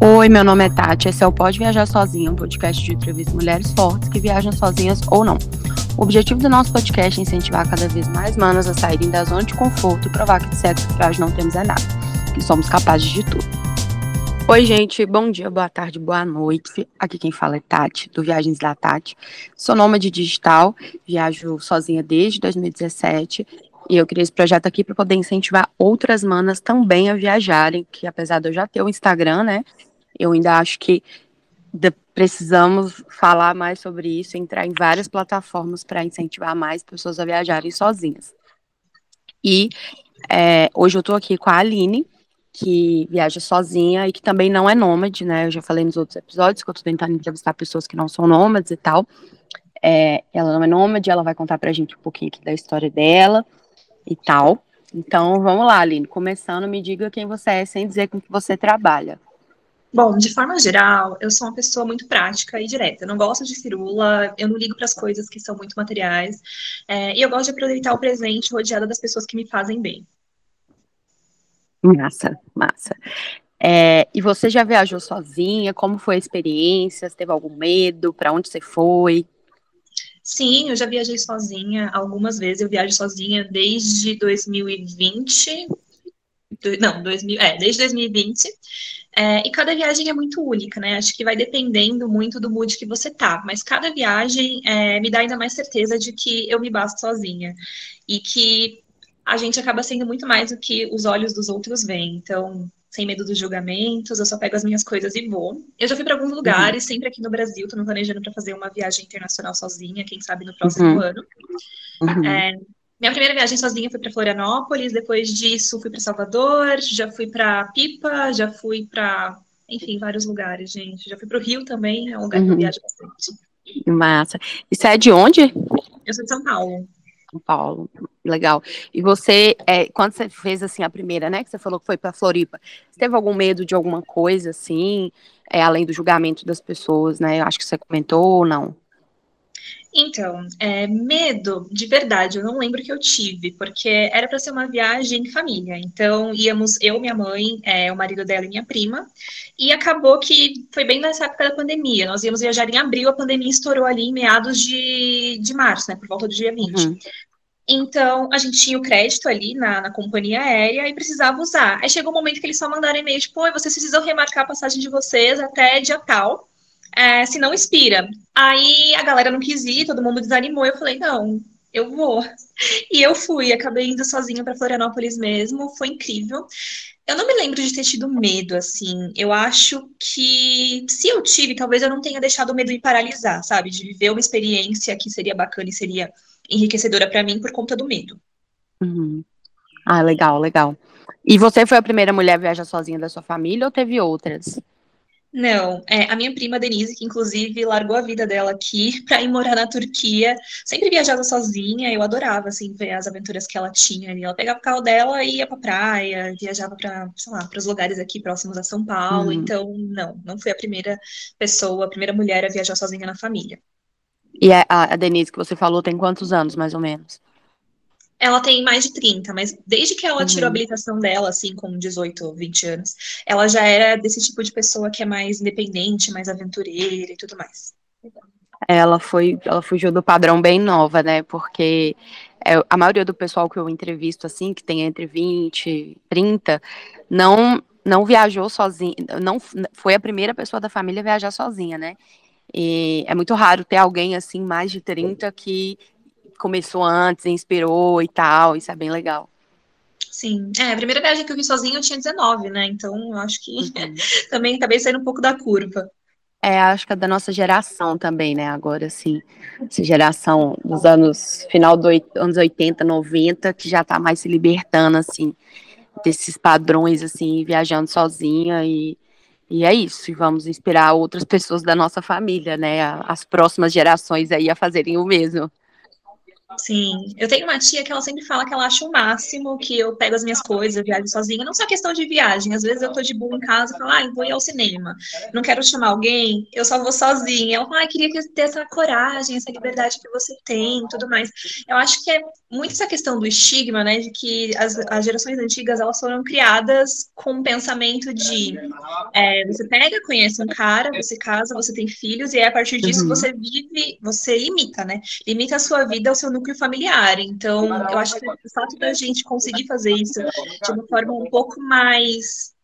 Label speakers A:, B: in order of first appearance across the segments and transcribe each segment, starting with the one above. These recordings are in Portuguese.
A: Oi, meu nome é Tati. Esse é o Pode Viajar Sozinha, um podcast de entrevista mulheres fortes que viajam sozinhas ou não. O objetivo do nosso podcast é incentivar cada vez mais manas a saírem da zona de conforto e provar que de sexo frágil não temos é nada, que somos capazes de tudo. Oi, gente. Bom dia, boa tarde, boa noite. Aqui quem fala é Tati, do Viagens da Tati. Sou nômade digital, viajo sozinha desde 2017 e eu criei esse projeto aqui para poder incentivar outras manas também a viajarem, que apesar de eu já ter o Instagram, né, eu ainda acho que precisamos falar mais sobre isso, entrar em várias plataformas para incentivar mais pessoas a viajarem sozinhas. E é, hoje eu estou aqui com a Aline, que viaja sozinha e que também não é nômade, né? Eu já falei nos outros episódios que eu estou tentando entrevistar pessoas que não são nômades e tal. É, ela não é nômade, ela vai contar para a gente um pouquinho da história dela e tal. Então, vamos lá, Aline. Começando, me diga quem você é sem dizer com que você trabalha.
B: Bom, de forma geral, eu sou uma pessoa muito prática e direta. Eu não gosto de firula, eu não ligo para as coisas que são muito materiais. É, e eu gosto de aproveitar o presente rodeada das pessoas que me fazem bem.
A: Massa, massa. É, e você já viajou sozinha? Como foi a experiência? Você teve algum medo? Para onde você foi?
B: Sim, eu já viajei sozinha algumas vezes. Eu viajo sozinha desde 2020. Não, 2000, é, desde 2020. É, e cada viagem é muito única, né? Acho que vai dependendo muito do mood que você tá. Mas cada viagem é, me dá ainda mais certeza de que eu me basto sozinha. E que a gente acaba sendo muito mais do que os olhos dos outros veem. Então, sem medo dos julgamentos, eu só pego as minhas coisas e vou. Eu já fui para alguns lugares, uhum. sempre aqui no Brasil, tô me planejando para fazer uma viagem internacional sozinha, quem sabe no próximo uhum. ano. Uhum. É, minha primeira viagem sozinha foi para Florianópolis, depois disso fui para Salvador, já fui para Pipa, já fui para, enfim, vários lugares, gente. Já fui para o Rio também, é um lugar que eu uhum. viajo bastante.
A: Massa. Isso é de onde?
B: Eu sou de São Paulo.
A: São Paulo, legal. E você, é, quando você fez assim a primeira, né, que você falou que foi para Floripa, você teve algum medo de alguma coisa assim, é, além do julgamento das pessoas, né? Acho que você comentou ou não?
B: Então, é, medo, de verdade, eu não lembro que eu tive, porque era para ser uma viagem em família. Então, íamos eu, minha mãe, é, o marido dela e minha prima. E acabou que foi bem nessa época da pandemia. Nós íamos viajar em abril, a pandemia estourou ali em meados de, de março, né? Por volta do dia 20. Uhum. Então, a gente tinha o crédito ali na, na, companhia aérea e precisava usar. Aí chegou um momento que eles só mandaram e-mail, tipo, vocês precisam remarcar a passagem de vocês até dia tal é, se não expira. Aí a galera não quis ir, todo mundo desanimou. Eu falei, não, eu vou. E eu fui, acabei indo sozinha para Florianópolis mesmo, foi incrível. Eu não me lembro de ter tido medo, assim. Eu acho que se eu tive, talvez eu não tenha deixado o medo me paralisar, sabe? De viver uma experiência que seria bacana e seria enriquecedora para mim por conta do medo.
A: Uhum. Ah, legal, legal. E você foi a primeira mulher a viajar sozinha da sua família ou teve outras?
B: Não, é, a minha prima Denise, que inclusive largou a vida dela aqui para ir morar na Turquia, sempre viajava sozinha, eu adorava, assim, ver as aventuras que ela tinha ali. Ela pegava o carro dela e ia pra praia, viajava para, sei lá, para os lugares aqui próximos a São Paulo. Uhum. Então, não, não fui a primeira pessoa, a primeira mulher a viajar sozinha na família.
A: E a, a Denise que você falou tem quantos anos, mais ou menos?
B: Ela tem mais de 30, mas desde que ela tirou a uhum. habilitação dela, assim, com 18, 20 anos, ela já era desse tipo de pessoa que é mais independente, mais aventureira e tudo mais.
A: Ela foi, ela fugiu do padrão bem nova, né? Porque é, a maioria do pessoal que eu entrevisto, assim, que tem entre 20 e 30, não, não viajou sozinha, não foi a primeira pessoa da família a viajar sozinha, né? E é muito raro ter alguém, assim, mais de 30 que começou antes, inspirou e tal, isso é bem legal.
B: Sim, é, a primeira viagem que eu vi sozinha eu tinha 19, né? Então eu acho que uhum. também acabei saindo um pouco da curva.
A: É, acho que é da nossa geração também, né? Agora, assim, essa geração dos anos, final dos anos 80, 90, que já tá mais se libertando, assim, desses padrões, assim, viajando sozinha e, e é isso. E vamos inspirar outras pessoas da nossa família, né? As próximas gerações aí a fazerem o mesmo.
B: Sim, eu tenho uma tia que ela sempre fala que ela acha o máximo que eu pego as minhas coisas, viajo sozinha. Não só questão de viagem, às vezes eu tô de boa em casa e falo, ah, vou ir ao cinema. Não quero chamar alguém, eu só vou sozinha. Ela fala, ah, queria ter essa coragem, essa liberdade que você tem tudo mais. Eu acho que é muito essa questão do estigma, né, de que as, as gerações antigas, elas foram criadas com um pensamento de é, você pega, conhece um cara, você casa, você tem filhos, e aí, a partir disso uhum. você vive, você limita, né? Limita a sua vida ao seu núcleo familiar. Então, eu acho que o fato da gente conseguir fazer isso de uma forma um pouco mais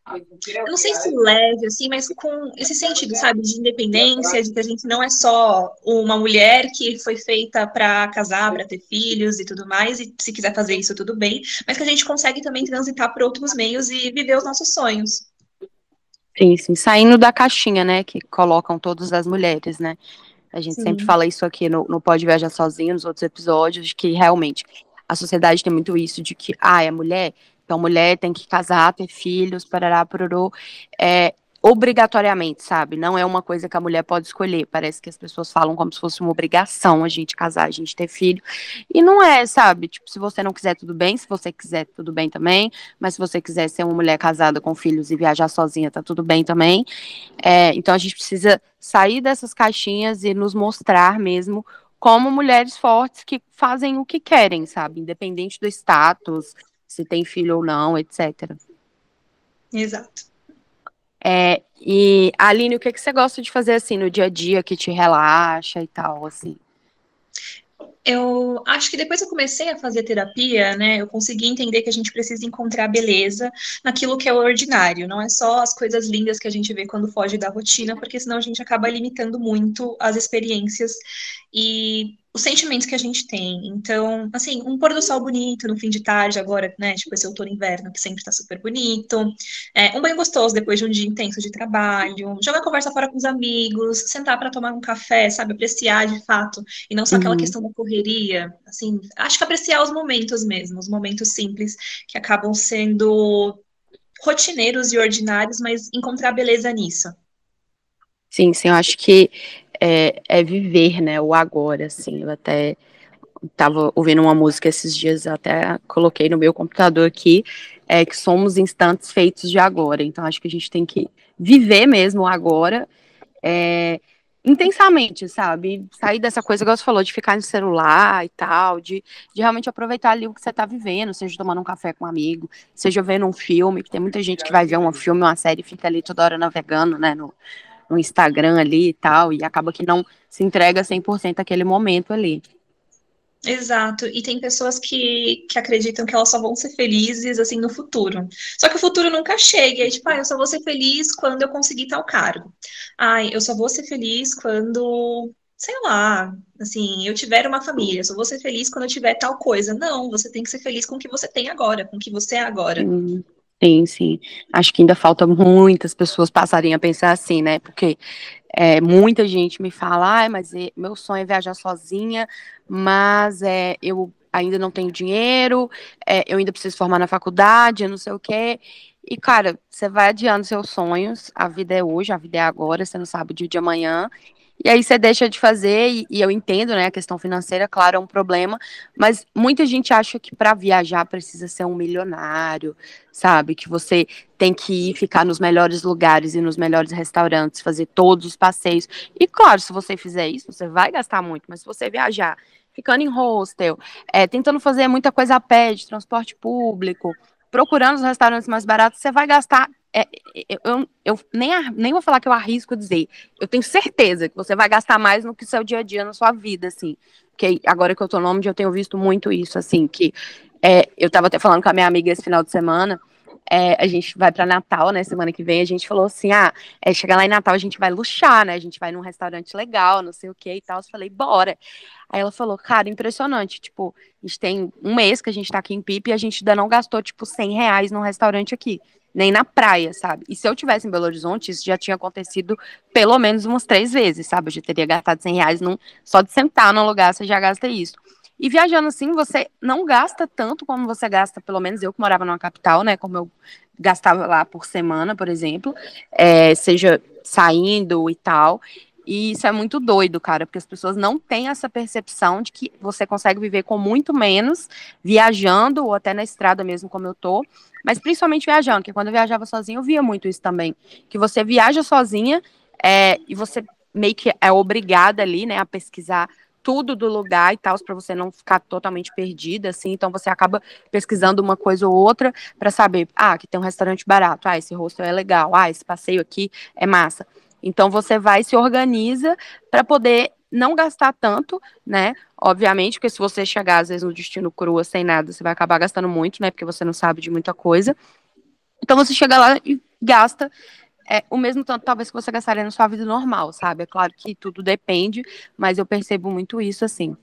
B: eu não sei se leve, assim, mas com esse sentido, sabe, de independência, de que a gente não é só uma mulher que foi feita para casar, para ter filhos e tudo mais, e se quiser fazer isso, tudo bem, mas que a gente consegue também transitar por outros meios e viver os nossos sonhos.
A: Sim, sim, saindo da caixinha, né, que colocam todas as mulheres, né? A gente Sim. sempre fala isso aqui no, no Pode Viajar Sozinho, nos outros episódios, que realmente a sociedade tem muito isso de que, ah, é mulher, então mulher tem que casar, ter filhos, parará, pororô. É, obrigatoriamente, sabe? Não é uma coisa que a mulher pode escolher. Parece que as pessoas falam como se fosse uma obrigação a gente casar, a gente ter filho. E não é, sabe? Tipo, se você não quiser, tudo bem. Se você quiser, tudo bem também. Mas se você quiser ser uma mulher casada com filhos e viajar sozinha, tá tudo bem também. É, então a gente precisa sair dessas caixinhas e nos mostrar mesmo como mulheres fortes que fazem o que querem, sabe? Independente do status, se tem filho ou não, etc.
B: Exato.
A: É, e, Aline, o que, que você gosta de fazer assim no dia a dia que te relaxa e tal, assim?
B: eu acho que depois eu comecei a fazer terapia, né, eu consegui entender que a gente precisa encontrar beleza naquilo que é o ordinário, não é só as coisas lindas que a gente vê quando foge da rotina, porque senão a gente acaba limitando muito as experiências e os sentimentos que a gente tem. Então, assim, um pôr do sol bonito no fim de tarde, agora, né? Tipo esse outono inverno, que sempre tá super bonito. É, um banho gostoso depois de um dia intenso de trabalho. Jogar conversa fora com os amigos, sentar para tomar um café, sabe? Apreciar de fato. E não só aquela uhum. questão da correria. Assim, acho que apreciar os momentos mesmo, os momentos simples que acabam sendo rotineiros e ordinários, mas encontrar beleza nisso.
A: Sim, sim, eu acho que é, é viver, né, o agora, assim, eu até estava ouvindo uma música esses dias, até coloquei no meu computador aqui, é que somos instantes feitos de agora, então acho que a gente tem que viver mesmo agora, é, intensamente, sabe? Sair dessa coisa que você falou, de ficar no celular e tal, de, de realmente aproveitar ali o que você está vivendo, seja tomando um café com um amigo, seja vendo um filme, que tem muita gente que vai ver um filme, uma série e fica ali toda hora navegando, né, no, no Instagram ali e tal, e acaba que não se entrega 100% aquele momento ali.
B: Exato, e tem pessoas que, que acreditam que elas só vão ser felizes assim no futuro. Só que o futuro nunca chega, é tipo, ah, eu só vou ser feliz quando eu conseguir tal cargo. Ai, eu só vou ser feliz quando, sei lá, assim, eu tiver uma família, eu só vou ser feliz quando eu tiver tal coisa. Não, você tem que ser feliz com o que você tem agora, com o que você é agora.
A: Sim, sim. Acho que ainda falta muitas pessoas passarem a pensar assim, né? Porque é, muita gente me fala, ah, mas meu sonho é viajar sozinha, mas é, eu ainda não tenho dinheiro, é, eu ainda preciso formar na faculdade, eu não sei o quê. E, cara, você vai adiando seus sonhos, a vida é hoje, a vida é agora, você não sabe o dia de amanhã, e aí você deixa de fazer, e, e, eu entendo, né, a questão financeira, claro, é um problema, mas muita gente acha que para viajar precisa ser um milionário, sabe? Que você tem que ir ficar nos melhores lugares e nos melhores restaurantes, fazer todos os passeios. E claro, se você fizer isso, você vai gastar muito, mas se você viajar ficando em hostel, é, tentando fazer muita coisa a pé, de transporte público, procurando os restaurantes mais baratos, você vai gastar é, eu, eu, nem, nem vou falar que eu arrisco dizer, eu tenho certeza que você vai gastar mais no que seu dia a dia na sua vida, assim. Porque agora que eu tô no eu tenho visto muito isso, assim, que é, eu tava até falando com a minha amiga esse final de semana, é, a gente vai para Natal, né? Semana que vem, a gente falou assim: ah, é, chegar lá em Natal a gente vai luxar, né? A gente vai num restaurante legal, não sei o que e tal. Eu falei, bora. Aí ela falou, cara, impressionante. Tipo, a gente tem um mês que a gente tá aqui em Pipe e a gente ainda não gastou, tipo, 100 reais num restaurante aqui nem na praia, sabe? E se eu tivesse em Belo Horizonte, isso já tinha acontecido pelo menos umas três vezes, sabe? Eu já teria gastado 100 reais num, só de sentar no lugar, você já gasta isso. E viajando assim, você não gasta tanto como você gasta, pelo menos eu que morava numa capital, né? Como eu gastava lá por semana, por exemplo, é, seja saindo e tal. E isso é muito doido, cara, porque as pessoas não têm essa percepção de que você consegue viver com muito menos, viajando, ou até na estrada mesmo, como eu tô, mas principalmente viajando, porque quando eu viajava sozinha, eu via muito isso também. Que você viaja sozinha é, e você meio que é obrigada ali, né, a pesquisar tudo do lugar e tal, para você não ficar totalmente perdida, assim. Então você acaba pesquisando uma coisa ou outra para saber, ah, que tem um restaurante barato, ah, esse hostel é legal, ah, esse passeio aqui é massa. Então você vai se organiza para poder não gastar tanto, né? Obviamente, porque se você chegar às vezes no destino crua sem nada, você vai acabar gastando muito, né? Porque você não sabe de muita coisa. Então você chega lá e gasta é, o mesmo tanto, talvez, que você gastaria na sua vida normal, sabe? É claro que tudo depende, mas eu percebo muito isso assim.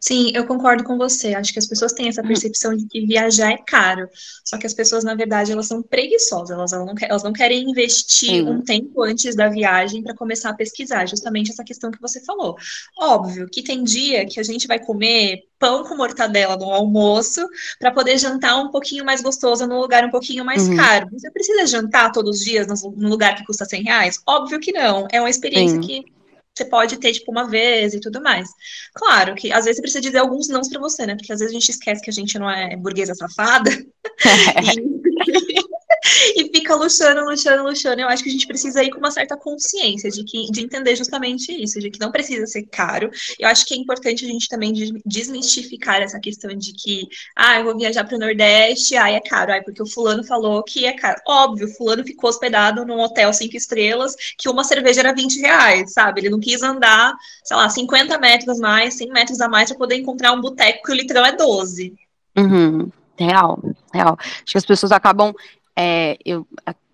B: Sim, eu concordo com você. Acho que as pessoas têm essa percepção de que viajar é caro. Só que as pessoas, na verdade, elas são preguiçosas. Elas não, elas não querem investir um tempo antes da viagem para começar a pesquisar. Justamente essa questão que você falou. Óbvio que tem dia que a gente vai comer pão com mortadela no almoço para poder jantar um pouquinho mais gostoso num lugar um pouquinho mais uhum. caro. Você precisa jantar todos os dias num lugar que custa 100 reais? Óbvio que não. É uma experiência que você pode ter, tipo, uma vez e tudo mais. Claro que às vezes você precisa dizer alguns nãos para você, né? Porque às vezes a gente esquece que a gente não é burguesa safada. e... e fica luxando, luxando, luxando. Eu acho que a gente precisa ir com uma certa consciência de, que, de entender justamente isso, de que não precisa ser caro. Eu acho que é importante a gente também desmistificar essa questão de que, ah, eu vou viajar para o Nordeste, ai, é caro, ai, porque o fulano falou que é caro. Óbvio, fulano ficou hospedado num hotel cinco estrelas, que uma cerveja era 20 reais, sabe? Ele não quis andar, sei lá, 50 metros mais, 100 metros a mais para poder encontrar um boteco que o litrão é 12.
A: Uhum. Real, real. Acho que as pessoas acabam é, eu,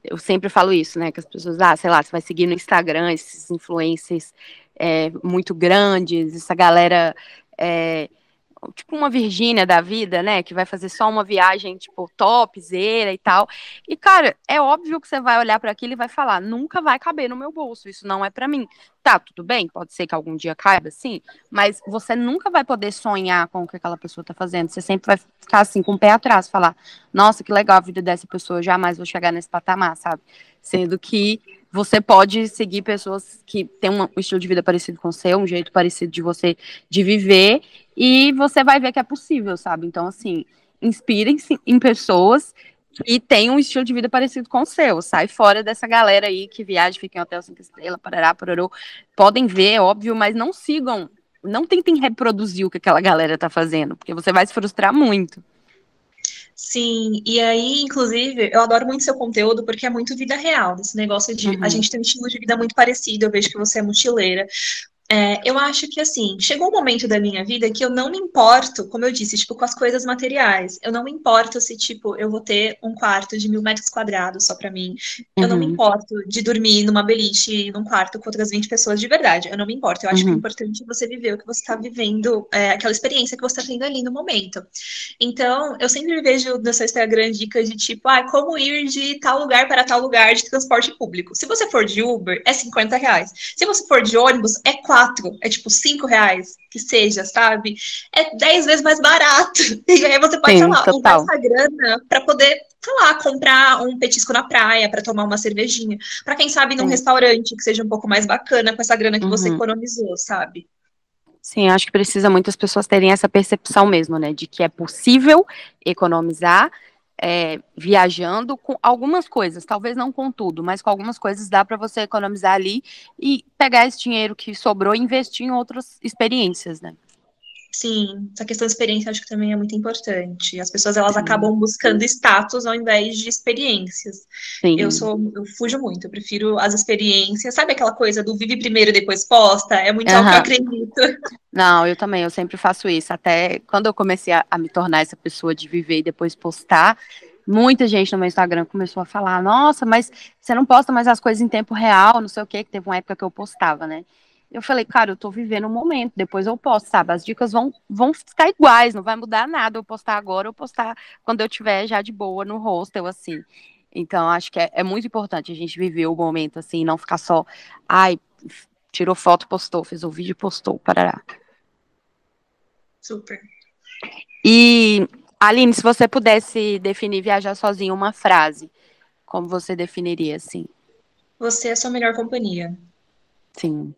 A: eu sempre falo isso, né? Que as pessoas, ah, sei lá, você vai seguir no Instagram esses influencers é, muito grandes, essa galera é, tipo uma Virgínia da vida, né? Que vai fazer só uma viagem, tipo, topzera e tal. E, cara, é óbvio que você vai olhar para aquilo e vai falar: nunca vai caber no meu bolso, isso não é para mim. Tá, tudo bem, pode ser que algum dia caiba, sim, mas você nunca vai poder sonhar com o que aquela pessoa tá fazendo. Você sempre vai ficar assim, com o pé atrás, falar: nossa, que legal a vida dessa pessoa, jamais vou chegar nesse patamar, sabe? Sendo que você pode seguir pessoas que têm um estilo de vida parecido com o seu, um jeito parecido de você de viver, e você vai ver que é possível, sabe? Então, assim, inspirem-se em pessoas que têm um estilo de vida parecido com o seu. Sai fora dessa galera aí que viaja, fica em hotel cinco estrelas, parará, pararô. Podem ver, óbvio, mas não sigam, não tentem reproduzir o que aquela galera tá fazendo, porque você vai se frustrar muito.
B: Sim, e aí, inclusive, eu adoro muito seu conteúdo porque é muito vida real, esse negócio de uhum. a gente tem um estilo de vida muito parecido, eu vejo que você é mochileira. É, eu acho que assim, chegou um momento da minha vida que eu não me importo, como eu disse, tipo, com as coisas materiais. Eu não me importo se, tipo, eu vou ter um quarto de mil metros quadrados só para mim. Eu uhum. não me uhum. importo de dormir numa beliche, num quarto com outras 20 pessoas de verdade. Eu não me importo. Eu acho uhum. que é uhum. importante você viver o que você está vivendo, é, aquela experiência que você está tendo ali no momento. Então, eu sempre vejo no seu Instagram dicas de tipo, ah, como ir de tal lugar para tal lugar de transporte público. Se você for de Uber, é 50 reais. Se você for de ônibus, é 4 quatro, é tipo cinco reais, que seja, sabe? É dez vezes mais barato. E aí você pode, Sim, sei lá, usar essa grana para poder, sei lá, comprar um petisco na praia, para tomar uma cervejinha. para quem sabe, num Sim. restaurante que seja um pouco mais bacana com essa grana que uhum. você economizou, sabe?
A: Sim, acho que precisa muitas pessoas terem essa percepção mesmo, né? De que é possível economizar é, viajando com algumas coisas, talvez não com tudo, mas com algumas coisas dá para você economizar ali e pegar esse dinheiro que sobrou e investir em outras experiências, né?
B: Sim, essa questão de experiência acho que também é muito importante. As pessoas elas Sim. acabam buscando status ao invés de experiências. Sim. Eu sou, eu fujo muito, eu prefiro as experiências. Sabe aquela coisa do vive primeiro e depois posta? É muito uhum. algo que eu acredito.
A: Não, eu também, eu sempre faço isso. Até quando eu comecei a, a me tornar essa pessoa de viver e depois postar, muita gente no meu Instagram começou a falar: Nossa, mas você não posta mais as coisas em tempo real, não sei o quê, que teve uma época que eu postava, né? Eu falei, cara, eu tô vivendo um momento, depois eu posto, sabe? As dicas vão, vão ficar iguais, não vai mudar nada eu postar agora ou postar quando eu tiver já de boa no hostel, assim. Então, acho que é, é muito importante a gente viver o momento, assim, não ficar só, ai, tirou foto, postou, fez o vídeo, postou, parará.
B: Super.
A: E, Aline, se você pudesse definir viajar sozinho uma frase, como você definiria, assim?
B: Você é a sua melhor companhia.
A: Sim,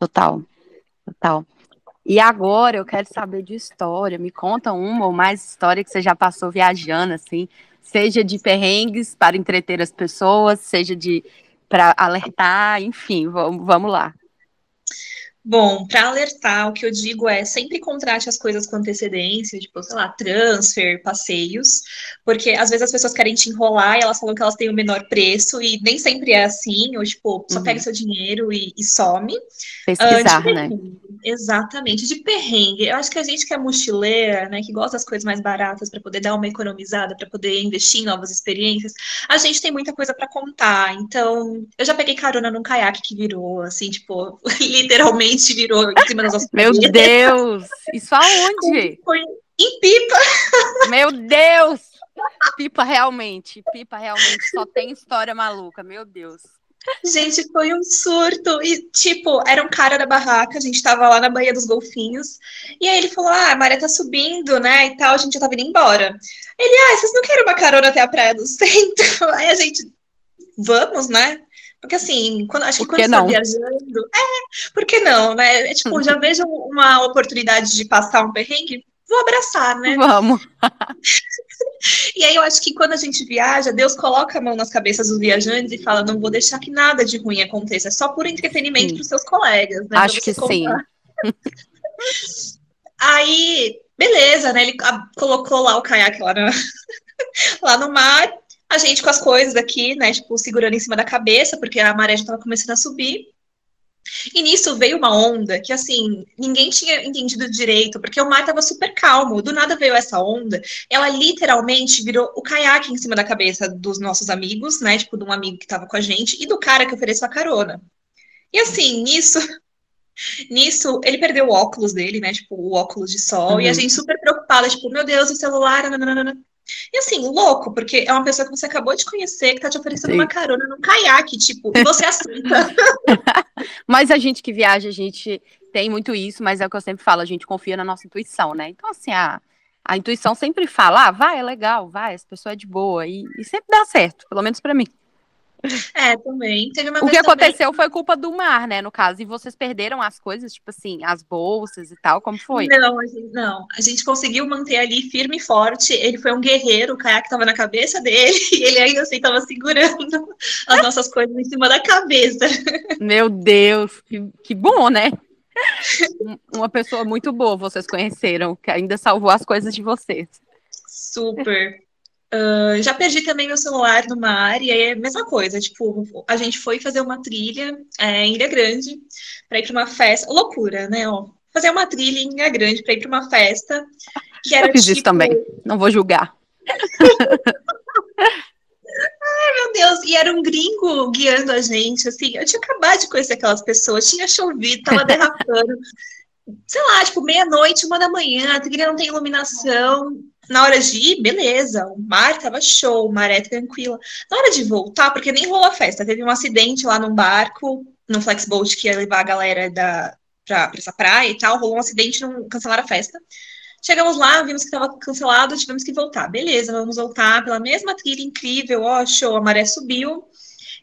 A: total, total. E agora eu quero saber de história. Me conta uma ou mais história que você já passou viajando, assim, seja de perrengues para entreter as pessoas, seja de para alertar, enfim, vamos, vamos lá.
B: Bom, para alertar, o que eu digo é sempre contrate as coisas com antecedência, tipo, sei lá, transfer, passeios, porque às vezes as pessoas querem te enrolar e elas falam que elas têm o menor preço e nem sempre é assim, ou tipo, só uhum. pega seu dinheiro e, e some.
A: Pesquisar, uh, né?
B: Exatamente, de perrengue. Eu acho que a gente que é mochileira, né, que gosta das coisas mais baratas para poder dar uma economizada, para poder investir em novas experiências, a gente tem muita coisa para contar. Então, eu já peguei carona num caiaque que virou, assim, tipo, literalmente literalmente virou em cima das nossas
A: Meu Deus! Isso aonde?
B: Foi em Pipa.
A: Meu Deus! Pipa realmente, Pipa realmente só tem história maluca, meu Deus.
B: Gente, foi um surto. E, tipo, era um cara da barraca, a gente tava lá na Baía dos Golfinhos. E aí ele falou: Ah, a maré tá subindo, né? E tal, a gente já tava indo embora. Ele, ah, vocês não querem uma carona até a praia do centro? Aí a gente, vamos, né? Porque assim, quando, acho que quando você está viajando. É, por que não, né? É, tipo, já vejo uma oportunidade de passar um perrengue, vou abraçar, né?
A: Vamos.
B: e aí eu acho que quando a gente viaja, Deus coloca a mão nas cabeças dos viajantes e fala: não vou deixar que nada de ruim aconteça, é só por entretenimento para os seus colegas, né?
A: Acho que contar. sim.
B: aí, beleza, né? Ele colocou lá o caiaque lá no, lá no mar a gente com as coisas aqui, né, tipo, segurando em cima da cabeça, porque a maré já estava começando a subir. E nisso veio uma onda que, assim, ninguém tinha entendido direito, porque o mar estava super calmo. Do nada veio essa onda. Ela literalmente virou o caiaque em cima da cabeça dos nossos amigos, né? Tipo, de um amigo que estava com a gente e do cara que ofereceu a carona. E assim, nisso, Nisso, ele perdeu o óculos dele, né? Tipo, o óculos de sol. Uhum. E a uhum. gente super preocupada, tipo, meu Deus, o celular. Nananana. E assim, louco, porque é uma pessoa que você acabou de conhecer, que tá te oferecendo Sim. uma carona num caiaque, tipo, e você aceita.
A: mas a gente que viaja, a gente tem muito isso, mas é o que eu sempre falo, a gente confia na nossa intuição, né? Então, assim, a, a intuição sempre fala, ah, vai, é legal, vai, essa pessoa é de boa, e, e sempre dá certo, pelo menos para mim.
B: É, também.
A: O que aconteceu
B: também...
A: foi culpa do mar, né, no caso. E vocês perderam as coisas, tipo assim, as bolsas e tal, como foi?
B: Não, a gente, não. A gente conseguiu manter ali firme e forte. Ele foi um guerreiro, o caiaque tava na cabeça dele e ele ainda assim tava segurando as nossas coisas em cima da cabeça.
A: Meu Deus, que, que bom, né? Uma pessoa muito boa vocês conheceram, que ainda salvou as coisas de vocês.
B: Super. Uh, já perdi também meu celular no mar, e aí é a mesma coisa, tipo, a gente foi fazer uma trilha é, em Ilha Grande para ir para uma festa. Loucura, né? Ó, fazer uma trilha em Ilha Grande para ir para uma festa. Que era,
A: Eu fiz tipo... isso também, não vou julgar.
B: Ai, meu Deus, e era um gringo guiando a gente, assim, eu tinha acabado de conhecer aquelas pessoas, tinha chovido, tava derrapando, sei lá, tipo, meia-noite, uma da manhã, a trilha não tem iluminação, na hora de ir, beleza, o mar tava show, o mar é tranquila. Na hora de voltar, porque nem rolou a festa, teve um acidente lá num barco, num flexboat que ia levar a galera da, pra, pra essa praia e tal, rolou um acidente, não cancelaram a festa. Chegamos lá, vimos que estava cancelado, tivemos que voltar. Beleza, vamos voltar pela mesma trilha incrível, ó, show, a maré subiu.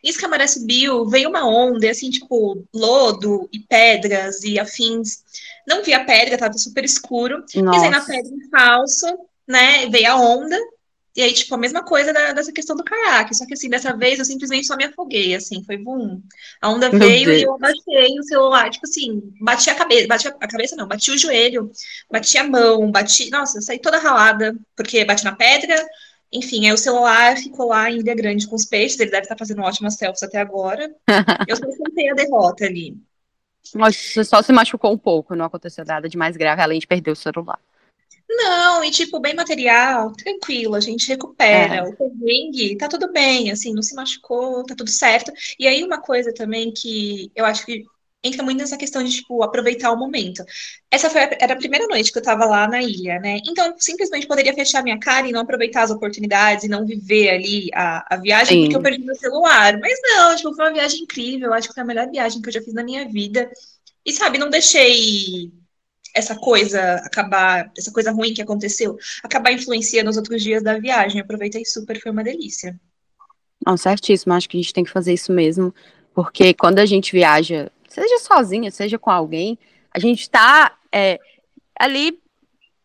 B: Isso que a maré subiu, veio uma onda, assim, tipo, lodo e pedras e afins. Não vi a pedra, tava super escuro. Nossa. Pisei na pedra em falso, né, veio a onda, e aí, tipo, a mesma coisa da, dessa questão do caiaque, só que assim, dessa vez eu simplesmente só me afoguei, assim, foi bum. A onda Meu veio Deus. e eu abaixei o celular, tipo assim, bati a cabeça, bati a, a, cabeça não, bati o joelho, bati a mão, bati, nossa, saí toda ralada, porque bati na pedra, enfim, aí o celular ficou lá em Ilha Grande com os peixes, ele deve estar fazendo ótimas selfies até agora. eu só sentei a derrota ali.
A: Você só se machucou um pouco, não aconteceu nada de mais grave, além de perder o celular.
B: Não, e tipo, bem material, tranquilo, a gente recupera. É. O perrengue tá tudo bem, assim, não se machucou, tá tudo certo. E aí, uma coisa também que eu acho que entra muito nessa questão de, tipo, aproveitar o momento. Essa foi era a primeira noite que eu tava lá na ilha, né? Então, simplesmente poderia fechar minha cara e não aproveitar as oportunidades e não viver ali a, a viagem, Sim. porque eu perdi meu celular. Mas não, tipo, foi uma viagem incrível, acho que foi a melhor viagem que eu já fiz na minha vida. E, sabe, não deixei essa coisa acabar, essa coisa ruim que aconteceu, acabar influenciando os outros dias da viagem. Aproveitei super, foi uma delícia.
A: Não, certíssimo, acho que a gente tem que fazer isso mesmo, porque quando a gente viaja, seja sozinha, seja com alguém, a gente tá é, ali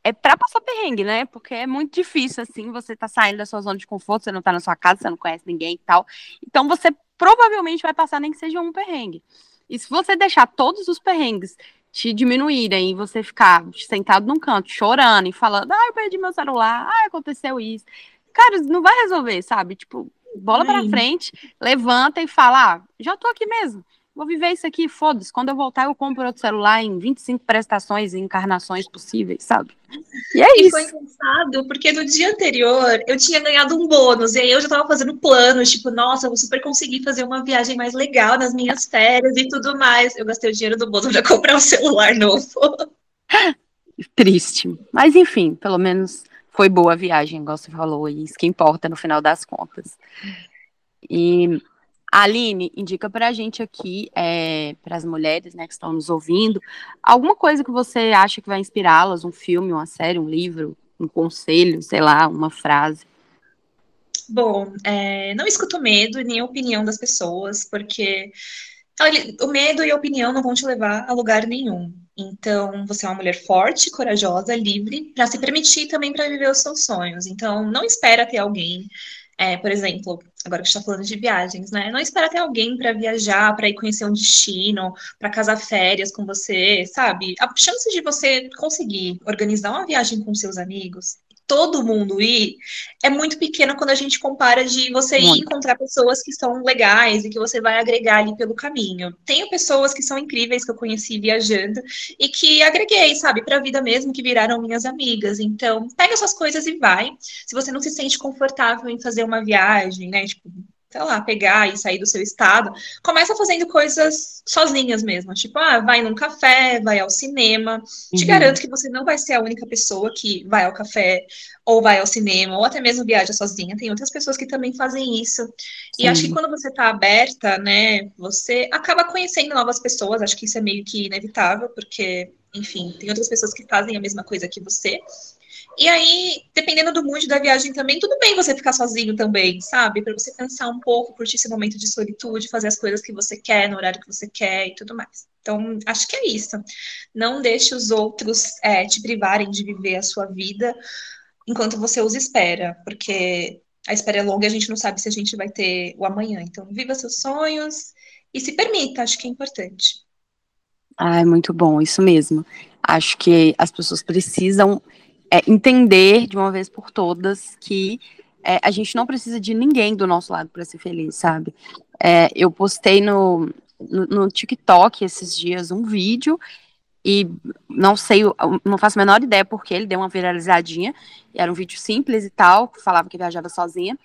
A: é para passar perrengue, né? Porque é muito difícil, assim, você tá saindo da sua zona de conforto, você não tá na sua casa, você não conhece ninguém e tal. Então você provavelmente vai passar nem que seja um perrengue. E se você deixar todos os perrengues te diminuírem e você ficar sentado num canto, chorando e falando, ah, eu perdi meu celular, ah, aconteceu isso. Cara, não vai resolver, sabe? Tipo, bola para frente, levanta e fala, ah, já tô aqui mesmo vou viver isso aqui, foda-se. Quando eu voltar, eu compro outro celular em 25 prestações e encarnações possíveis, sabe?
B: E é e isso. foi engraçado, porque no dia anterior eu tinha ganhado um bônus, e aí eu já tava fazendo planos, tipo, nossa, eu vou super conseguir fazer uma viagem mais legal nas minhas férias e tudo mais. Eu gastei o dinheiro do bônus pra comprar um celular novo.
A: Triste. Mas enfim, pelo menos foi boa a viagem, igual você falou, e isso que importa no final das contas. E Aline, indica para a gente aqui, é, para as mulheres né, que estão nos ouvindo, alguma coisa que você acha que vai inspirá-las, um filme, uma série, um livro, um conselho, sei lá, uma frase.
B: Bom, é, não escuto medo nem a opinião das pessoas, porque o medo e a opinião não vão te levar a lugar nenhum. Então, você é uma mulher forte, corajosa, livre, para se permitir também para viver os seus sonhos. Então, não espera ter alguém é, por exemplo, agora que está falando de viagens, né? Não espera ter alguém para viajar, para ir conhecer um destino, para casar férias com você, sabe? A chance de você conseguir organizar uma viagem com seus amigos todo mundo ir, é muito pequena quando a gente compara de você ir encontrar pessoas que são legais e que você vai agregar ali pelo caminho. Tenho pessoas que são incríveis que eu conheci viajando e que agreguei, sabe, para a vida mesmo, que viraram minhas amigas. Então, pega suas coisas e vai. Se você não se sente confortável em fazer uma viagem, né, tipo, sei lá, pegar e sair do seu estado, começa fazendo coisas sozinhas mesmo. Tipo, ah, vai num café, vai ao cinema. Uhum. Te garanto que você não vai ser a única pessoa que vai ao café ou vai ao cinema, ou até mesmo viaja sozinha. Tem outras pessoas que também fazem isso. Sim. E acho que quando você está aberta, né, você acaba conhecendo novas pessoas. Acho que isso é meio que inevitável, porque, enfim, tem outras pessoas que fazem a mesma coisa que você. E aí, dependendo do mood da viagem também, tudo bem você ficar sozinho também, sabe? Para você pensar um pouco, curtir esse momento de solitude, fazer as coisas que você quer, no horário que você quer e tudo mais. Então, acho que é isso. Não deixe os outros é, te privarem de viver a sua vida enquanto você os espera, porque a espera é longa e a gente não sabe se a gente vai ter o amanhã. Então, viva seus sonhos e se permita, acho que é importante.
A: Ai, muito bom, isso mesmo. Acho que as pessoas precisam é, entender de uma vez por todas que é, a gente não precisa de ninguém do nosso lado para ser feliz, sabe? É, eu postei no, no, no, TikTok esses dias um vídeo e não sei, não faço a menor ideia porque ele deu uma viralizadinha. era um vídeo simples e tal, falava que viajava sozinha.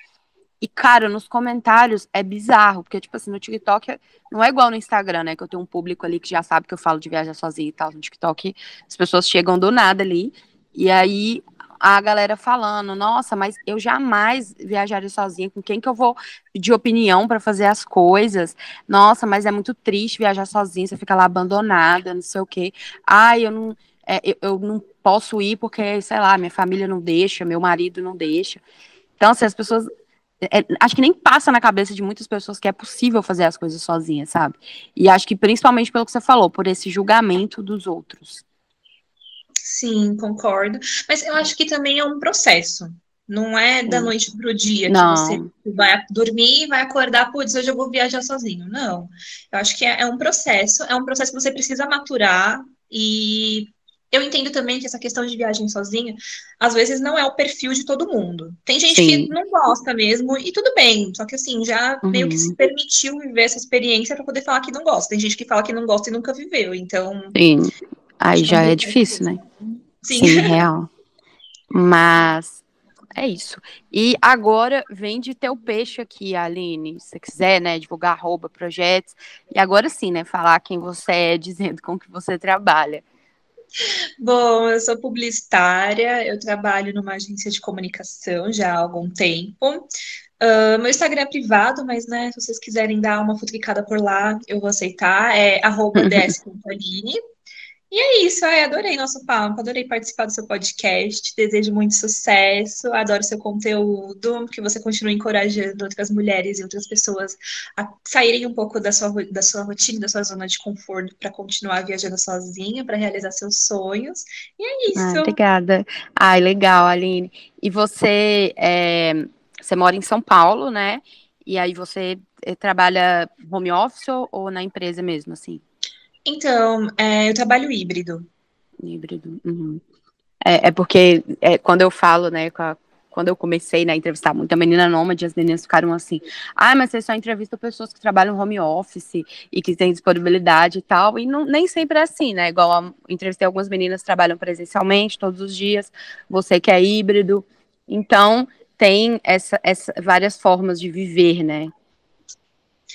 A: E, cara, nos comentários é bizarro, porque, tipo assim, no TikTok não é igual no Instagram, né? Que eu tenho um público ali que já sabe que eu falo de viajar sozinha e tal. No TikTok, as pessoas chegam do nada ali e aí a galera falando, nossa, mas eu jamais viajaria sozinha, com quem que eu vou pedir opinião para fazer as coisas? Nossa, mas é muito triste viajar sozinha, você fica lá abandonada, não sei o quê. Ai, eu não, é, eu, eu, não posso ir porque, sei lá, minha família não deixa, meu marido não deixa. Então, assim, as pessoas. É, acho que nem passa na cabeça de muitas pessoas que é possível fazer as coisas sozinhas, sabe? E acho que principalmente pelo que você falou, por esse julgamento dos outros.
B: Sim, concordo. Mas eu acho que também é um processo. Não é da noite para o dia não. que você vai dormir e vai acordar, putz, hoje eu vou viajar sozinho. Não. Eu acho que é, é um processo, é um processo que você precisa maturar e eu entendo também que essa questão de viagem sozinha, às vezes não é o perfil de todo mundo. Tem gente Sim. que não gosta mesmo, e tudo bem, só que assim, já uhum. meio que se permitiu viver essa experiência para poder falar que não gosta. Tem gente que fala que não gosta e nunca viveu, então.
A: Sim. Aí já é difícil, né? Sim. Sim, real. Mas é isso. E agora vem de ter o peixe aqui, Aline. Se você quiser, né, divulgar arroba, projetos. E agora sim, né, falar quem você é, dizendo com que você trabalha.
B: Bom, eu sou publicitária, eu trabalho numa agência de comunicação já há algum tempo. Uh, meu Instagram é privado, mas né, se vocês quiserem dar uma futricada por lá, eu vou aceitar. É arroba ds.aline. E é isso, ai, adorei nosso papo, adorei participar do seu podcast, desejo muito sucesso, adoro seu conteúdo, que você continue encorajando outras mulheres e outras pessoas a saírem um pouco da sua, da sua rotina, da sua zona de conforto, para continuar viajando sozinha, para realizar seus sonhos. E é isso.
A: Ah, obrigada. Ai, legal, Aline. E você, é, você mora em São Paulo, né? E aí você eh, trabalha home office ou na empresa mesmo, assim?
B: Então, é, eu trabalho híbrido.
A: Híbrido. Uhum. É, é, porque é, quando eu falo, né, a, quando eu comecei né, a entrevistar muita menina nômade, as meninas ficaram assim, ah, mas você só entrevista pessoas que trabalham home office e que têm disponibilidade e tal, e não, nem sempre é assim, né, igual a, entrevistei algumas meninas que trabalham presencialmente todos os dias, você que é híbrido, então tem essa, essa várias formas de viver, né,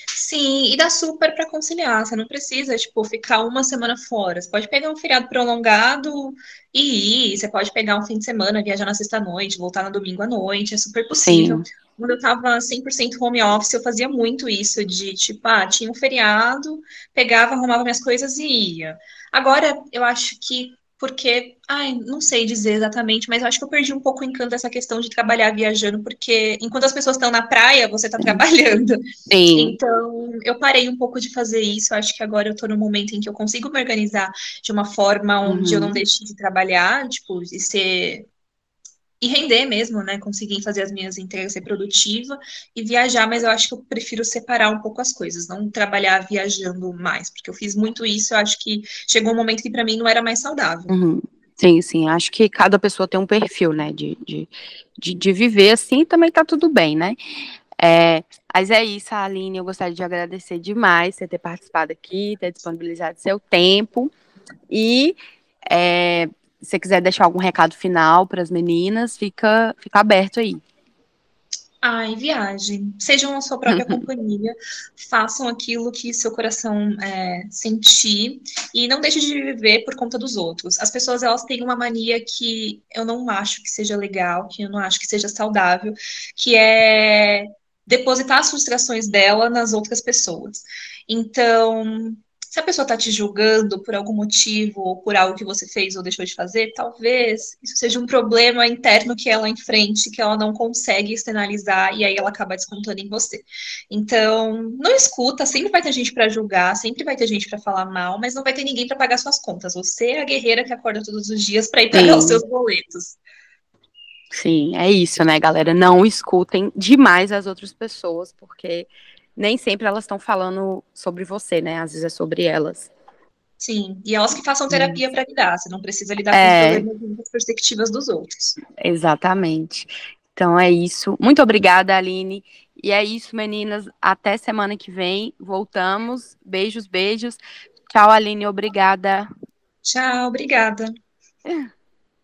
B: Sim, e dá super para conciliar. Você não precisa, tipo, ficar uma semana fora. Você pode pegar um feriado prolongado e ir. Você pode pegar um fim de semana, viajar na sexta-noite, voltar no domingo à noite. É super possível. Sim. Quando eu tava 100% home office, eu fazia muito isso de, tipo, ah, tinha um feriado, pegava, arrumava minhas coisas e ia. Agora, eu acho que porque, ai, não sei dizer exatamente, mas eu acho que eu perdi um pouco o encanto dessa questão de trabalhar viajando, porque enquanto as pessoas estão na praia, você está trabalhando. Sim. Então, eu parei um pouco de fazer isso, eu acho que agora eu estou no momento em que eu consigo me organizar de uma forma onde uhum. eu não uhum. deixe de trabalhar, tipo, e ser e render mesmo, né? Conseguir fazer as minhas entregas, ser produtiva e viajar, mas eu acho que eu prefiro separar um pouco as coisas, não trabalhar viajando mais, porque eu fiz muito isso, eu acho que chegou um momento que para mim não era mais saudável.
A: Uhum. Sim, sim, acho que cada pessoa tem um perfil, né, de, de, de, de viver assim, também tá tudo bem, né? É, mas é isso, Aline, eu gostaria de agradecer demais você ter participado aqui, ter disponibilizado seu tempo e é, se você quiser deixar algum recado final para as meninas, fica, fica aberto aí.
B: Ai, viagem. Sejam a sua própria companhia. Façam aquilo que seu coração é, sentir. E não deixe de viver por conta dos outros. As pessoas, elas têm uma mania que eu não acho que seja legal, que eu não acho que seja saudável, que é depositar as frustrações dela nas outras pessoas. Então, se a pessoa está te julgando por algum motivo ou por algo que você fez ou deixou de fazer, talvez isso seja um problema interno que ela enfrente, que ela não consegue externalizar e aí ela acaba descontando em você. Então, não escuta, sempre vai ter gente para julgar, sempre vai ter gente para falar mal, mas não vai ter ninguém para pagar suas contas. Você é a guerreira que acorda todos os dias para ir pagar os seus boletos.
A: Sim, é isso, né, galera? Não escutem demais as outras pessoas, porque nem sempre elas estão falando sobre você, né? Às vezes é sobre elas.
B: Sim, e elas que façam terapia para lidar, você não precisa lidar é... com os problemas das perspectivas dos outros.
A: Exatamente. Então é isso. Muito obrigada, Aline. E é isso, meninas. Até semana que vem. Voltamos. Beijos, beijos. Tchau, Aline. Obrigada.
B: Tchau, obrigada.